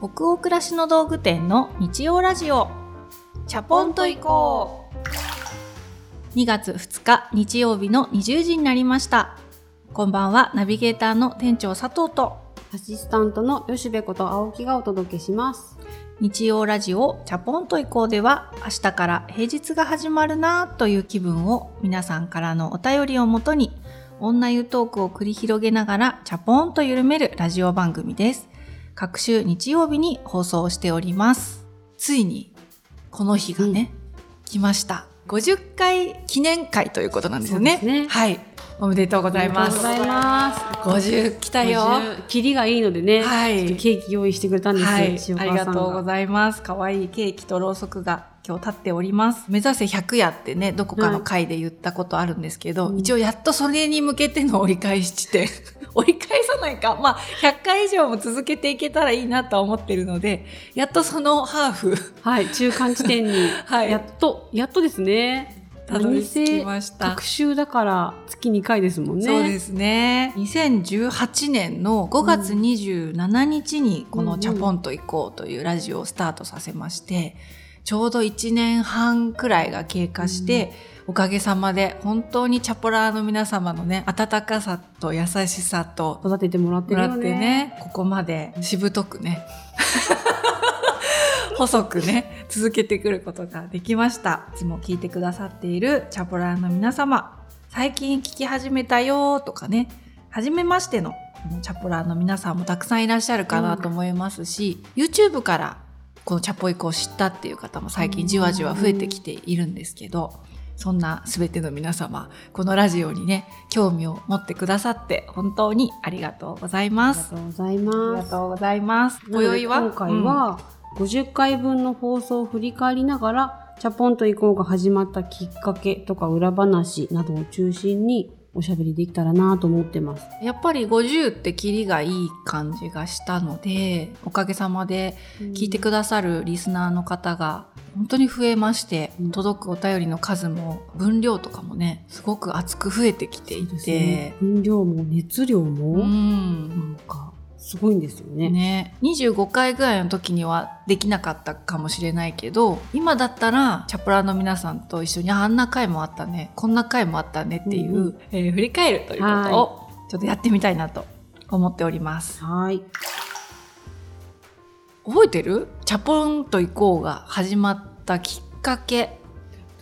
北欧暮らしの道具店の日曜ラジオチャポンと行こう2月2日日曜日の20時になりましたこんばんはナビゲーターの店長佐藤とアシスタントの吉部こと青木がお届けします。日曜ラジオチャポンと行こうでは明日から平日が始まるなという気分を皆さんからのお便りをもとに女湯トークを繰り広げながらチャポンと緩めるラジオ番組です。各週日曜日に放送しております。ついにこの日がね、来ました。50回記念会ということなんですよね。ねはい。おめでとうございます。ありがとうございます。50来たよ。50キリがいいのでね、はいケーキ用意してくれたんですよ、はい、塩ありが。がとうございます。可愛いケーキとろうそくが今日立っております。目指せ100夜ってね、どこかの回で言ったことあるんですけど、うん一応やっとそれに向けての折り返し地点。折り返さないか。まあ、100回以上も続けていけたらいいなとは思ってるので、やっとそのハーフ、はい、中間地点に、はいやっと、やっとですね。たどり着きました特。集だから月2回ですもんね。そうですね。2018年の5月27日にこのチャポンと行こうというラジオをスタートさせまして、ちょうど1年半くらいが経過して、おかげさまで本当にチャポラーの皆様のね、温かさと優しさと育ててもらってね。ってね、ここまでしぶとくね、細くね、続けてくることができました。いつも聞いてくださっているチャポラーの皆様、最近聞き始めたよとかね、初めましてのチャポラーの皆さんもたくさんいらっしゃるかなと思いますし、YouTube からこのチャポイコを知ったっていう方も最近じわじわ増えてきているんですけど、そんなすべての皆様、このラジオにね、興味を持ってくださって本当にありがとうございあます。りがとうございあります。がとうございます。なので今回は、50回分の放送を振り返りながら、チャポンと行こうが始まったきっかけとか裏話などを中心におしゃべりできたらなと思ってます。うんやっぱり50ってキリがいい感じがしたので、おかげさまで聞いてくださるリスナーの方が本当に増えまして、うん届くお便りの数も分量とかもね、すごく厚く増えてきていてね、分量も熱量も、うなんん。かすごいんですよね。ね、25回ぐらいの時にはできなかったかもしれないけど今だったらチャプラーの皆さんと一緒にあんな回もあったねこんな回もあったねっていう、うんうえー振り返るということをちょっとやってみたいなと思っております。はい。覚えてる？チャポンと行こうが始まったきっかけ。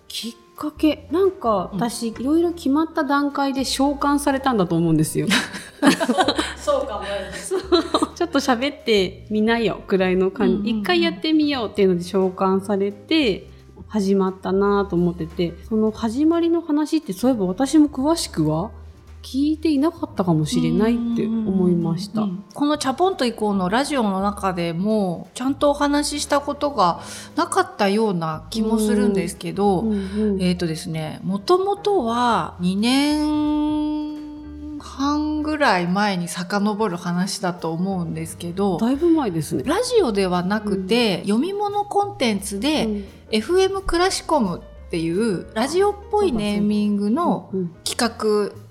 きっかけ。なんかうん。私、いろいろ決まった段階で召喚されたんだと思うんですよ。そうかも。ちょっと喋ってみなよくらいの感じ、一回やってみようっていうので召喚されて始まったなと思ってて。その始まりの話ってそういえば私も詳しくは聞いていなかったかもしれないって思いました。うん。このチャポンと以降のラジオの中でもちゃんとお話ししたことがなかったような気もするんですけど、うんうんえっ、とですね、もともとは2年半ぐらい前に遡る話だと思うんですけど、だいぶ前ですね。ラジオではなくて、読み物コンテンツで、うん。FM クラシコムっていうラジオっぽいネーミングのうん企うん画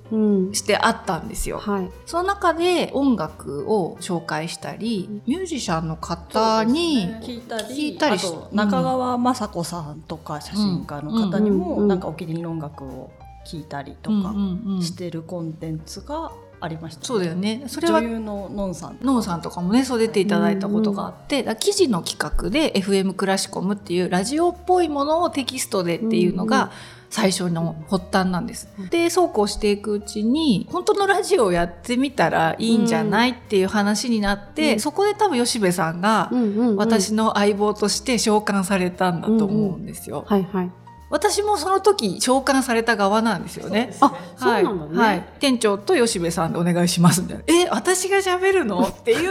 してあったんですよ。はい、その中で音楽を紹介したり、ミュージシャンの方に、聞いたり聞いたりしあと中川雅子さんとか写真家の方にも、うん。うんなんかお気に入りの音楽を聞いたりとかうんうんうん。してるコンテンツがありました、そうだよね。それは女優ののんさんノンさんとかもねそう出ていただいたことがあって、だから記事の企画で FM クラシコムっていうラジオっぽいものをテキストでっていうのうんうんが最初の発端なんです。でそうこうしていくうちに本当のラジオをやってみたらいいんじゃないっていう話になって、うんそこで多分吉部さんがうんうんうん私の相棒として召喚されたんだと思うんですよ。はいはい私もその時召喚された側なんですよね。あそうはいなんだね、はい、店長と吉部さんでお願いしますみたいな。え、私が喋るの？っていう、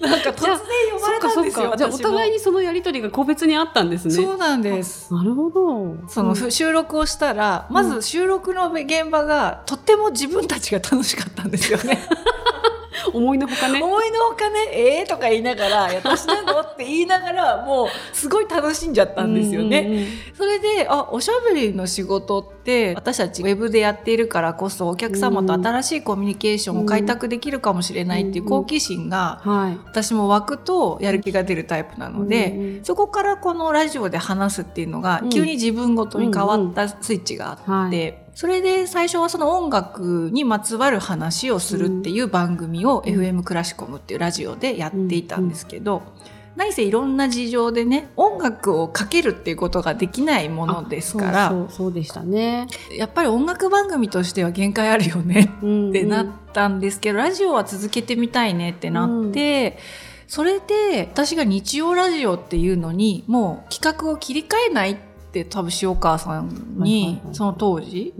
なんか突然呼ばれたんですよ。じゃあお互いにそのやりとりが個別にあったんですねそうなんです。なるほどその、うん収録をしたら、まず収録の現場がとっても自分たちが楽しかったんですよね。思いのほかね。思いのほかね、えーとか言いながら、私なのって言いながら、もうすごい楽しんじゃったんですよね。うんうんうん。それで、あ、おしゃべりの仕事って、私たちウェブでやっているからこそ、お客様と新しいコミュニケーションを開拓できるかもしれないっていう好奇心が、はい。私も湧くとやる気が出るタイプなので、うんうんそこからこのラジオで話すっていうのがうん急に自分ごとに変わったスイッチがあって、はいそれで最初はその音楽にまつわる話をするっていう番組を FM クラシコムっていうラジオでやっていたんですけど、何せいろんな事情でね音楽をかけるっていうことができないものですからそうそうでしたね。やっぱり音楽番組としては限界あるよねうんってなったんですけど、ラジオは続けてみたいねってなって、それで私が日曜ラジオっていうのにもう企画を切り替えないって多分塩川さんにはいその当時。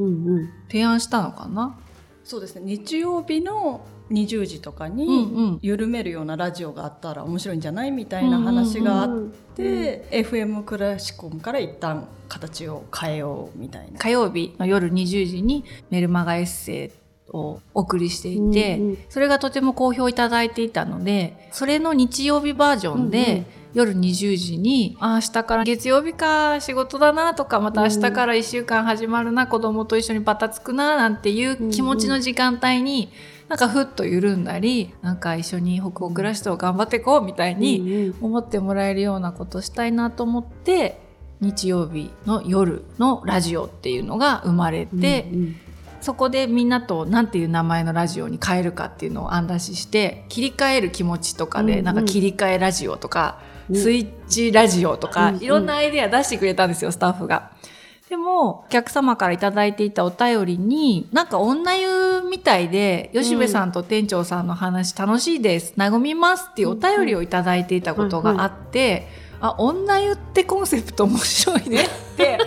提案したのかな？そうですね。日曜日の20時とかうんにうん。緩めるようなラジオがあったら面白いんじゃない？みたいな話があっうんて、FM クラシコムから一旦形を変えようみたいな。火曜日の夜20時にメルマガエッセイをお送りしていて、それがとても好評いただいていたのでそれの日曜日バージョンで、夜20時に、あ、明日から月曜日か仕事だなとか、また明日から1週間始まるな、子供と一緒にバタつくな、なんていう気持ちの時間帯に、なんかふっと緩んだり、なんか一緒に北欧暮らしと頑張っていこうみたいに思ってもらえるようなことしたいなと思って、日曜日の夜のラジオっていうのが生まれて、うんうんそこでみんなと何ていう名前のラジオに変えるかっていうのを案出しして切り替える気持ちとかで、うんうん。なんか切り替えラジオとか、うん。スイッチラジオとか、うんうん。いろんなアイデア出してくれたんですよスタッフが。でもお客様からいただいていたお便りになんか女湯みたいで吉部さんと店長さんの話楽しいです和みますっていうお便りをいただいていたことがあって、あ女湯ってコンセプト面白いね。って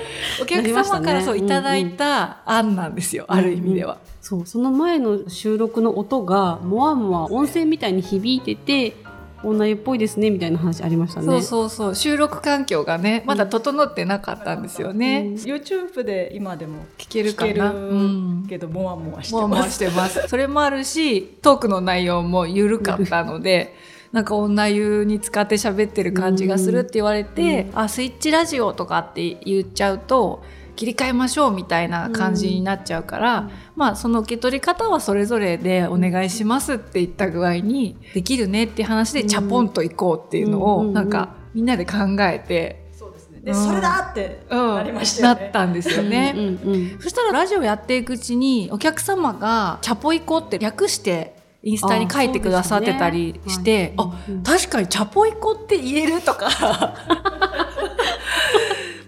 お客様からそういただいた案なんですよ、ある意味では。そう、その前の収録の音が、もわもわ温泉みたいに響いてて、女湯っぽいですね、みたいな話ありましたね。そうそうそう。収録環境がねまだ整ってなかったんですよね、うん。YouTube で今でも聞けるか聞けな、るけどもわもわ。してます。それもあるしトークの内容も緩かったので なんか女湯に使って喋ってる感じがするって言われて、あスイッチラジオとかって言っちゃうと切り替えましょうみたいな感じになっちゃうから、まあその受け取り方はそれぞれでお願いしますって言った具合にできるねって話でチャポンと行こうっていうのをうんうんうん。なんかみんなで考えて、そうですね。で、うん。それだってうん、なりましたよね。なったんですよね。うんうんそしたらラジオやっていくうちにお客様がチャポイコって略してインスタに書いてくださってたりして、あ,、ね。はい。うん確かにチャポイコって言えるとか。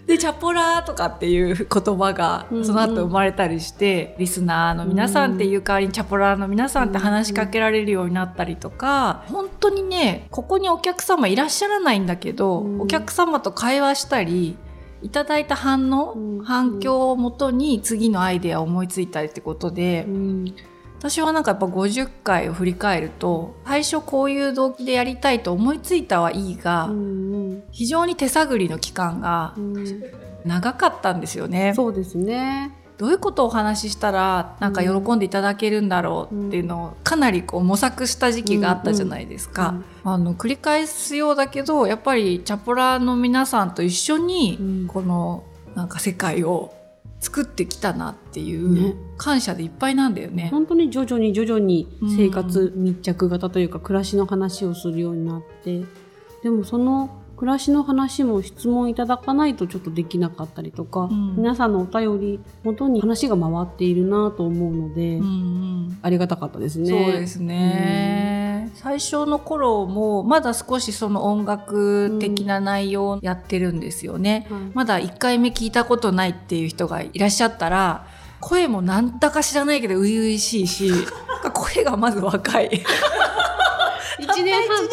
でチャポラーとかっていう言葉がうんうん。その後生まれたりして、リスナーの皆さんっていう代わりにチャポラーの皆さんって話しかけられるようになったりとか本当にねここにお客様いらっしゃらないんだけど、うん。お客様と会話したりいただいた反応、うん。反響をもとに次のアイデアを思いついたりってことで、うん私はなんかやっぱ50回を振り返ると最初こういう動機でやりたいと思いついたはいいが、うん非常に手探りの期間がうん長かったんですよね。そうですね。どういうことをお話ししたらなんか喜んでいただけるんだろうっていうのをかなりこう模索した時期があったじゃないですか。あの繰り返すようだけどやっぱりチャポラーの皆さんと一緒にうんこのなんか世界を作ってきたなっていね。う感謝でいっぱいなんだよね。本当に徐々に徐々に生活密着型というか暮らしの話をするようになってでもその暮らしの話も質問いただかないとちょっとできなかったりとか、ん。皆さんのお便り元に話が回っているなと思うので、うんうん。ありがたかったですね。そうですね、最初の頃もまだ少しその音楽的な内容をやってるんですよね、はいまだ1回目聞いたことないっていう人がいらっしゃったら声もなんだか知らないけど初々しいし声がまず若い。一年半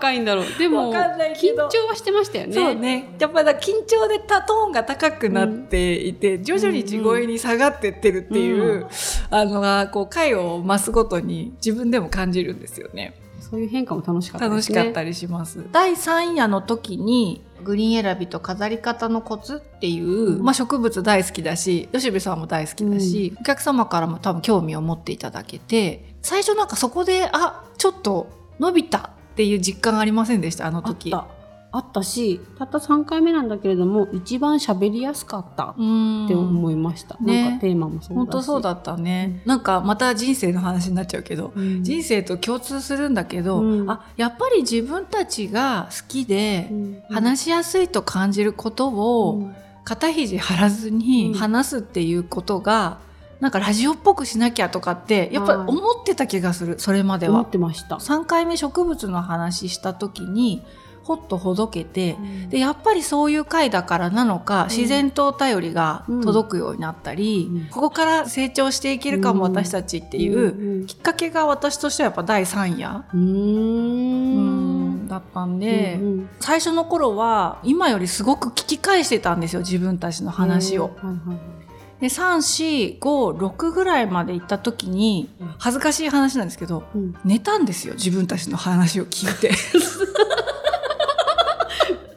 たなんで若いんだろう でも緊ど張はしてましたよね。そうねやっぱり緊張でたトーンが高くなっていて、徐々に地声に下がってってるっていう、うあのがこう回を増すごとに自分でも感じるんですよね。そういう変化も楽しかったですね。楽しかったりします。第3夜の時にグリーン選びと飾り方のコツっていう、まあ、植物大好きだし吉部さんも大好きだし、お客様からも多分興味を持っていただけて最初なんかそこであちょっと伸びたっていう実感ありませんでしたあのあっ時。た。あったし、たった3回目なんだけれども、一番喋りやすかったっうんて思いました。ねなんかテーマもそうだし。本当そうだったね、なんかまた人生の話になっちゃうけど、うん。人生と共通するんだけど、うんあやっぱり自分たちが好きでうん話しやすいと感じることを、うん肩肘張らずにうん話すっていうことが、なんかラジオっぽくしなきゃとかってやっぱりはい。思ってた気がするそれまで思はってました。3回目植物の話した時にほっとほどけて、うん。でやっぱりそういう回だからなのか、ん。自然とお便りが届くようになったり、うん。ここから成長していけるかも、うん。私たちっていう、うんきっかけが私としてはやっぱ第3夜。だったんで、うん最初の頃は今よりすごく聞き返してたんですよ自分たちの話を。。はいはいはいで345ぐらいまで行った時にうん。恥ずかしい話なんですけどうん。寝たんですよ自分たちの話を聞いて。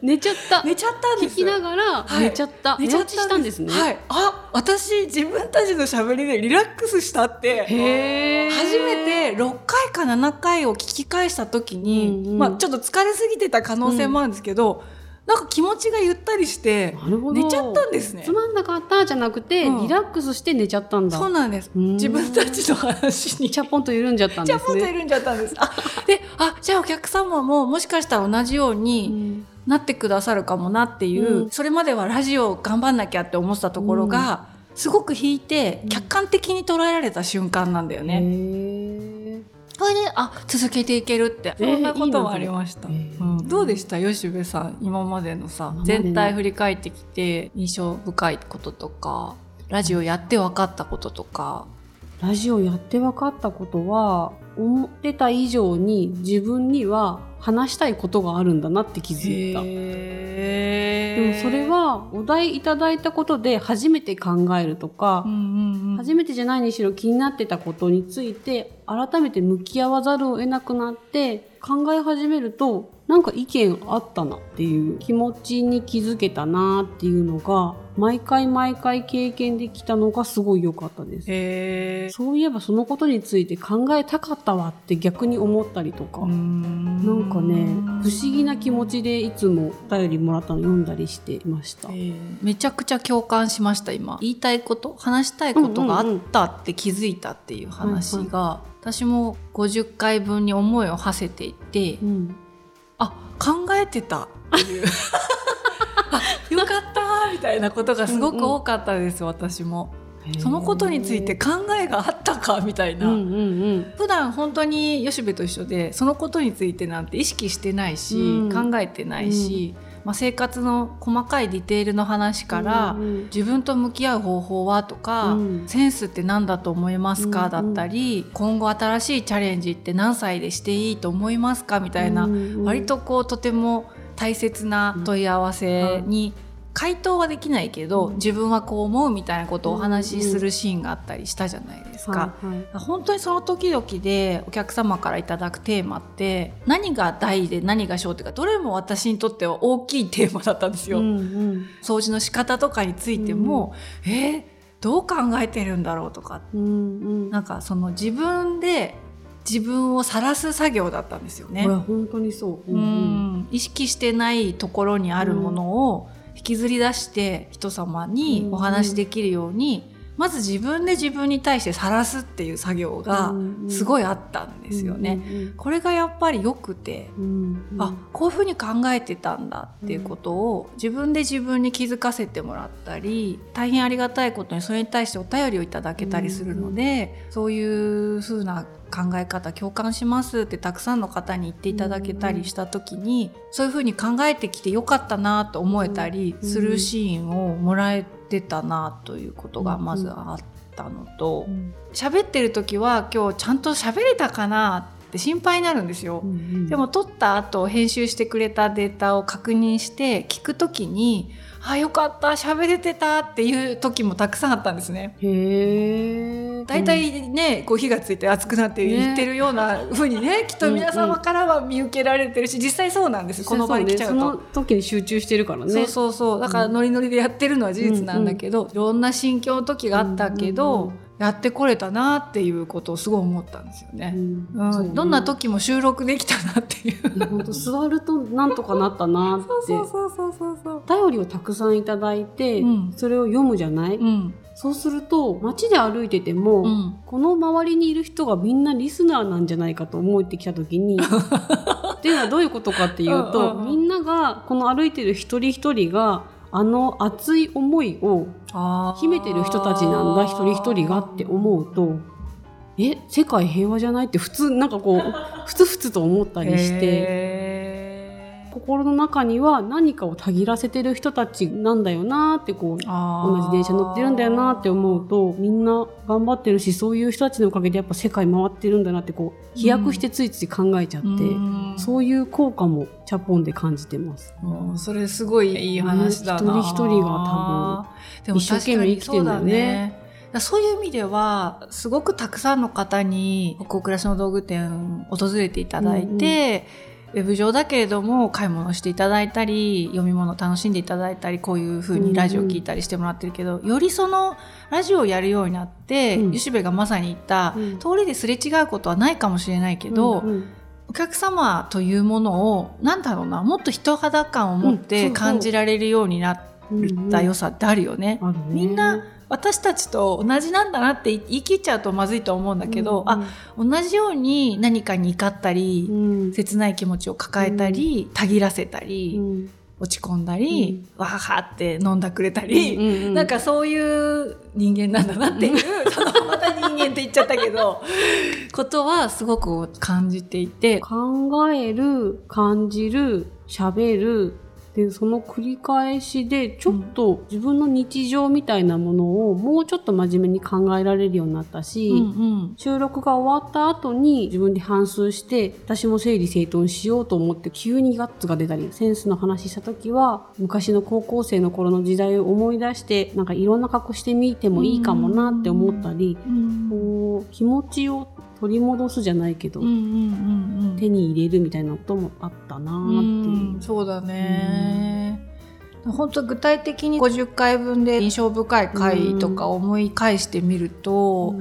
寝ちゃった。寝ちゃったんです。聞きながらはい。寝ちゃった。寝落ちしたんですね。はい。あ私自分たちの喋りでリラックスしたって初めて6回か7回を聞き返した時に、うんうん。まあ、ちょっと疲れすぎてた可能性もあるんですけど、なんか気持ちがゆったりして。寝ちゃったんですねつ。まんなかったじゃなくて、うんリラックスして寝ちゃったんだ。そうなんですうん自分たちの話にチャポンと緩んじゃったんですね。あもっといるんじゃったんです。あであじゃあお客様ももしかしたら同じよううにんなってくださるかもなっていう、うんそれまではラジオ頑張んなきゃって思ってたところが、すごく引いてうん客観的に捉えられた瞬間なんだよね。それであ続けていけるってそんなこともありました。いいなそれうん、どうでした？吉部さん今までのさ全体振り返ってきて印象深いこととかラジオやって分かったこととか。ラジオやって分かったことは、思ってた以上に自分には話したいことがあるんだなって気づいた。へでもそれはお題いただいたことで初めて考えるとか、初めてじゃないにしろ気になってたことについて改めて向き合わざるを得なくなって考え始めるとなんか意見あったなっていう気持ちに気づけたなっていうのが毎回毎回経験できたのがすごい良かったです。へそういえばそのことについて考えたかったわって逆に思ったりとか、ななんかね、不思議な気持ちでいつもお便りもらったの読んだりしていました。めちゃくちゃ共感しました今。言いたいこと話したいことがあったって気づいたっていう話が、私も50回分に思いを馳せていって、うんあ考えてた。っていうあよかったみたいなことがすごく多かったです、私も。そのことについて考えがあったかみたいな、うんうんうん。普段本当に吉部と一緒でそのことについてなんて意識してないし、うん。考えてないし、まあ、生活の細かいディテールの話から、うんうん。自分と向き合う方法はとか、うん。センスって何だと思いますか、うんうん。だったり今後新しいチャレンジって何歳でしていいと思いますかみたいな、うんうん。割とこうとても大切な問い合わせに回答はできないけど、うん。自分はこう思うみたいなことをお話しするシーンがあったりしたじゃないですか。はいはい。本当にその時々でお客様からいただくテーマって何が大で何が小っていうかどれも私にとっては大きいテーマだったんですよ。うんうん。掃除の仕方とかについても、えーどう考えてるんだろうとか。うんうん。なんかその自分で自分を晒す作業だったんですよね。本当にそう。うん。意識してないところにあるものを引きずり出して人様にお話しできるように、まず自分で自分に対して晒すっていう作業がすごいあったんですよね。これがやっぱり良くて、うんうん。あこういうふうに考えてたんだっていうことを自分で自分に気づかせてもらったり大変ありがたいことにそれに対してお便りをいただけたりするので、そういうふうな考え方共感しますってたくさんの方に言っていただけたりした時に、そういうふうに考えてきてよかったなと思えたりするシーンをもらえてたなということがまずあったのとうん喋ってる時は今日ちゃんと喋れたかなって心配になるんですよ。うんうんでも撮った後編集してくれたデータを確認して聞く時に「あよかった喋れてた」っていう時もたくさんあったんですね。へえ。大体ね、こう火がついて熱くなって言ってるような風にねきっと皆様からは見受けられてるし実際そうなんです。この場に来ちゃうと。その時に集中してるからね。そうそうそう。だからノリノリでやってるのは事実なんだけど、いろんな心境の時があったけど、やってこれたなっていうことをすごい思ったんですよね。うん。どんな時も収録できたなっていう。本当座るとなんとかなったなって。そうそうそうそうそう。お便りをたくさんいただいて、うん。それを読むじゃない、うんそうすると街で歩いてても、うん。この周りにいる人がみんなリスナーなんじゃないかと思ってきた時に っていうのはどういうことかっていうと、みんながこの歩いてる一人一人があの熱い思いを秘めてる人たちなんだ一人一人がって思うとえ世界平和じゃない？って普通なんかこうふつふつと思ったりして。へ心の中には何かをたぎらせてる人たちなんだよなってこう同じ電車乗ってるんだよなって思うとみんな頑張ってるしそういう人たちのおかげでやっぱ世界回ってるんだなってこう飛躍してついつい考えちゃって、うん。そういう効果もチャポンで感じてます。もうそれすごいいい話だな、ね一人一人が多分一生懸命生きてんだよね。そういう意味ではすごくたくさんの方に北欧暮らしの道具店訪れていただいて、ウェブ上だけれども買い物していただいたり読み物楽しんでいただいたりこういう風にラジオ聞いたりしてもらってるけど、よりそのラジオをやるようになって、うん。ゆしべがまさに言った、うん。通りですれ違うことはないかもしれないけど、うんうん。お客様というものをなんだろうなもっと人肌感を持って感じられるようになった良さってあるよね。みんな私たちと同じなんだなって言い切っちゃうとまずいと思うんだけど、あ同じように何かに怒ったり、うん。切ない気持ちを抱えたり、たぎらせたり、うん。落ち込んだり、わははって飲んだくれたり、うんうん。なんかそういう人間なんだなっていう、そのまた人間って言っちゃったけど、ことはすごく感じていて、考える感じる喋るでその繰り返しでちょっと自分の日常みたいなものをもうちょっと真面目に考えられるようになったし、うんうん。収録が終わった後に自分で反芻して私も整理整頓しようと思って急にガッツが出たりセンスの話した時は昔の高校生の頃の時代を思い出してなんかいろんな格好してみてもいいかもなって思ったり、こう気持ちを取り戻すじゃないけど、うんうんうんうん手に入れるみたいなこともあったなーっていう。うんそうだね。本当具体的に50回分で印象深い回とか思い返してみると、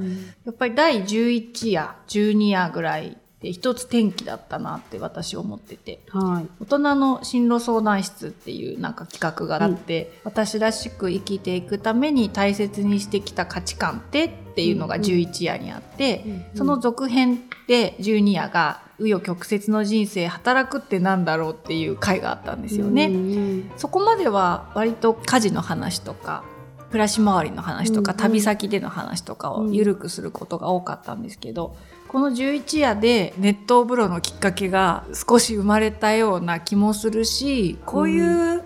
やっぱり第11夜12夜ぐらいで一つ転機だったなって私思ってて。はい。大人の進路相談室っていうなんか企画があって、私らしく生きていくために大切にしてきた価値観ってっていうのが11夜にあって、その続編で12夜が紆余曲折の人生働くってなんだろうっていう回があったんですよね。ね。そこまでは割と家事の話とか暮らし回りの話とか、うんうん。旅先での話とかを緩くすることが多かったんですけど、この11夜で熱湯風呂のきっかけが少し生まれたような気もするしこういう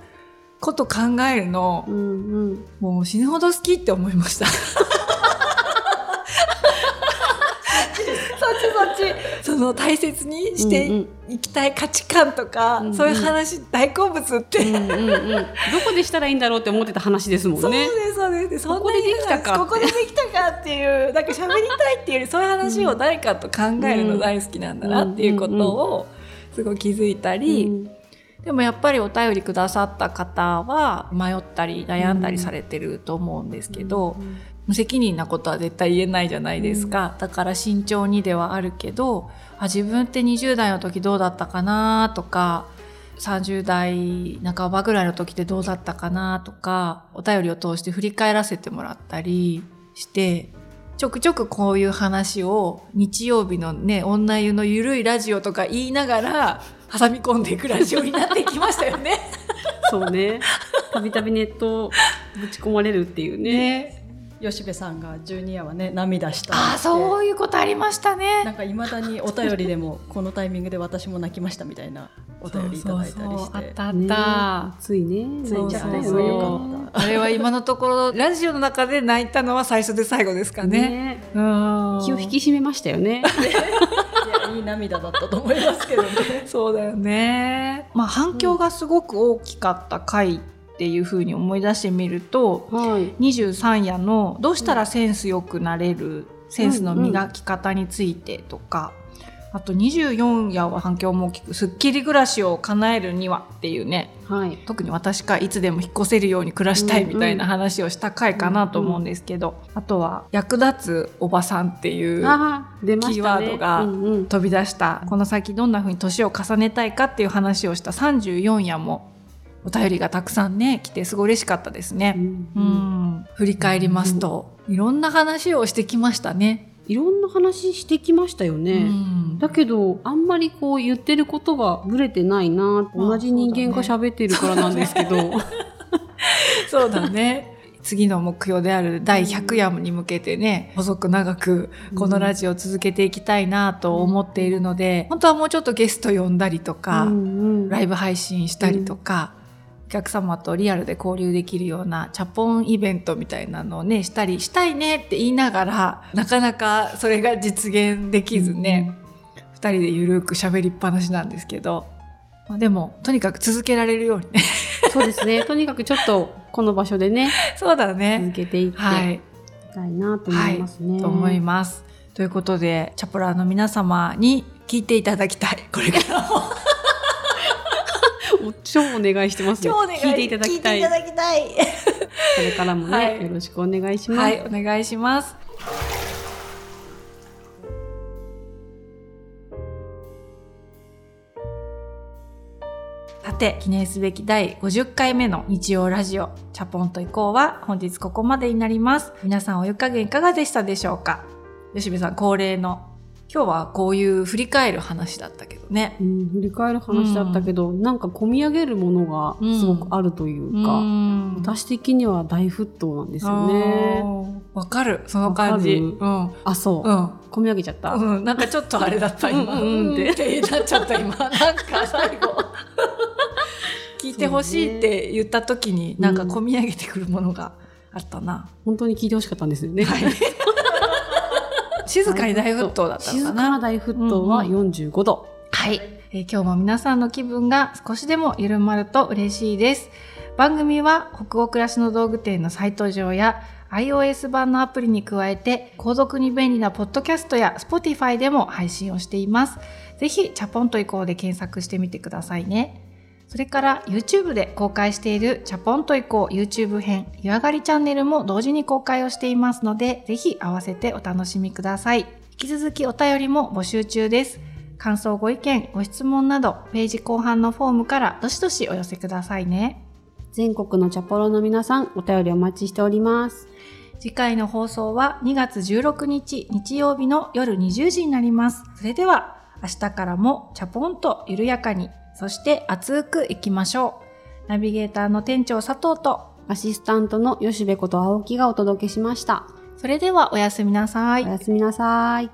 こと考えるの、うんうん。もう死ぬほど好きって思いました。の大切にしていきたい価値観とか、うんうん。そういう話大好物って、うんうんうん、どこでしたらいいんだろうって思ってた話ですもんね。そうですそうです。そここでできたか。ここでできたかっていうなんか喋りたいっていうよりそういう話を誰かと考えるの大好きなんだなっていうことをすごい気づいたり、うん。でもやっぱりお便りくださった方は迷ったり悩んだりされてると思うんですけど、無責任なことは絶対言えないじゃないですか、だから慎重にではあるけどあ自分って20代の時どうだったかなとか30代半ばぐらいの時ってどうだったかなとかお便りを通して振り返らせてもらったりしてちょくちょくこういう話を日曜日のね女湯のゆるいラジオとか言いながら挟み込んでいくラジオになってきましたよね。そうね。たびたびネットをぶち込まれるっていうね。ね吉部さんが12夜はね涙したってああそういうことありましたね。なんかいまだにお便りでもこのタイミングで私も泣きましたみたいなお便りいただいたりそうしてそうあったあっねた。ついね。泣いちゃったそうよそうね。あれは今のところラジオの中で泣いたのは最初で最後ですかね。ねうん気を引き締めましたよね。いやいい涙だったと思いますけどね そうだよね。まあ反響がすごく大きかった回っていうふうに思い出してみると、はい。23夜の「どうしたらセンスよくなれる?」センスの磨き方についてとか、あと24夜は反響も大きく、すっきり暮らしを叶えるにはっていうね、はい。特に私がいつでも引っ越せるように暮らしたいみたいな話をした回かなと思うんですけど、あとは役立つおばさんっていう。キーワードがうんうん飛び出した、この先どんな風に年を重ねたいかっていう話をした34夜もお便りがたくさんね来てすごい嬉しかったですね。うんうん、振り返りますと、いろんな話をしてきましたね。いろんな話してきましたよね。うんだけど、あんまりこう言ってることがぶれてないな、まあ同じ人間が喋ってるからなんですけど。そうだね。次の目標である第100夜に向けてね、細く長くこのラジオを続けていきたいなと思っているので、本当はもうちょっとゲスト呼んだりとか、ライブ配信したりとか、お客様とリアルで交流できるようなチャポンイベントみたいなのをね、したり、したいねって言いながら、なかなかそれが実現できずね、二人でゆるく喋りっぱなしなんですけど、まあ、でも、とにかく続けられるようにね。そうですね。とにかくちょっとこの場所でね、そうだ続ね。けていってはいたいなと思いますね。と思います。ということで、チャポラーの皆様に聞いていただきたい。これからも。お超お願いしてますね。聞いていただきたい。聞いていただきたい。これからもね、はいよろしくお願いします。はい、お願いします。さて、記念すべき第50回目の日曜ラジオ、チャポンと行こうは本日ここまでになります。皆さんお湯加減いかがでしたでしょうか？吉部さん恒例の、今日はこういう振り返る話だったけどね。うん、振り返る話だったけど、なんか込み上げるものがすごくあるというか、ん。私的には大沸騰なんですよね。わかる、その感じ。うん。あ、そう、うん。込み上げちゃった。うん、なんかちょっとあれだった今。うんうん。うん。ってってなっちゃった今。なんか最後。聞いてほしいって言った時になんか込み上げてくるものがあったな、本当に聞いてほしかったんですよね。はい静かに大沸騰だったの静かかなな大沸騰は45度。はい、えー今日も皆さんの気分が少しでも緩まると嬉しいです番組は北欧暮らしの道具店のサイト上や iOS 版のアプリに加えて購読に便利なポッドキャストや Spotify でも配信をしています。ぜひチャポンと移行で検索してみてくださいね。それから YouTube で公開しているチャポンと移行 YouTube 編湯上がりチャンネルも同時に公開をしていますのでぜひ合わせてお楽しみください。引き続きお便りも募集中です。感想ご意見ご質問などページ後半のフォームからどしどしお寄せくださいね。全国のチャポロの皆さん、お便りお待ちしております。次回の放送は2月16日日曜日の夜20時になります。それでは明日からもチャポンと緩やかに、そして熱くいきましょう。ナビゲーターの店長佐藤と、アシスタントの吉部こと青木がお届けしました。それではおやすみなさいお。やすみなさい。